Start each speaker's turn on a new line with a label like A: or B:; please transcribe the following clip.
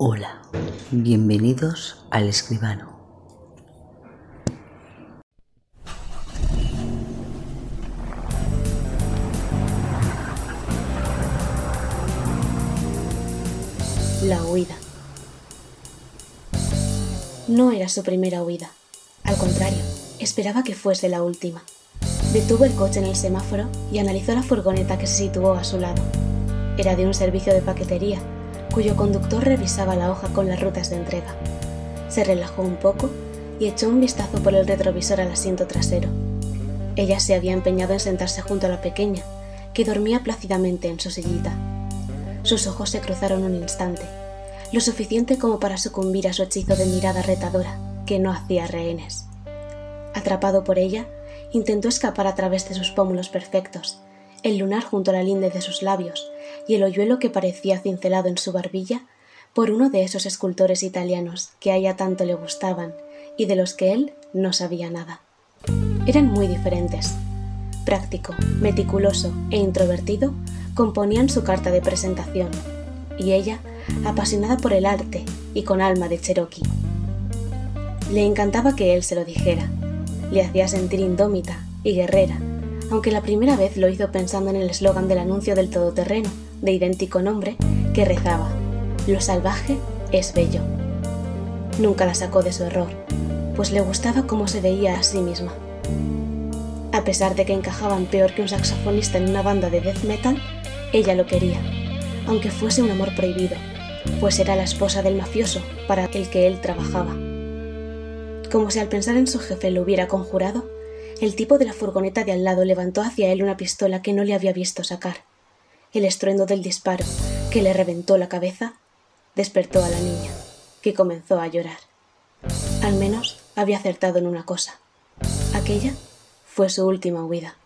A: Hola, bienvenidos al escribano.
B: La huida. No era su primera huida. Al contrario, esperaba que fuese la última. Detuvo el coche en el semáforo y analizó la furgoneta que se situó a su lado. Era de un servicio de paquetería, cuyo conductor revisaba la hoja con las rutas de entrega. Se relajó un poco y echó un vistazo por el retrovisor al asiento trasero. Ella se había empeñado en sentarse junto a la pequeña, que dormía plácidamente en su sillita. Sus ojos se cruzaron un instante, lo suficiente como para sucumbir a su hechizo de mirada retadora, que no hacía rehenes. Atrapado por ella, intentó escapar a través de sus pómulos perfectos, el lunar junto a la linde de sus labios y el hoyuelo que parecía cincelado en su barbilla por uno de esos escultores italianos que a ella tanto le gustaban y de los que él no sabía nada. Eran muy diferentes. Práctico, meticuloso e introvertido componían su carta de presentación, y ella, apasionada por el arte y con alma de Cherokee. Le encantaba que él se lo dijera, le hacía sentir indómita y guerrera, aunque la primera vez lo hizo pensando en el eslogan del anuncio del todoterreno, de idéntico nombre, que rezaba, Lo salvaje es bello. Nunca la sacó de su error, pues le gustaba cómo se veía a sí misma. A pesar de que encajaban peor que un saxofonista en una banda de death metal, ella lo quería, aunque fuese un amor prohibido, pues era la esposa del mafioso para el que él trabajaba. Como si al pensar en su jefe lo hubiera conjurado, el tipo de la furgoneta de al lado levantó hacia él una pistola que no le había visto sacar. El estruendo del disparo, que le reventó la cabeza, despertó a la niña, que comenzó a llorar. Al menos había acertado en una cosa. Aquella fue su última huida.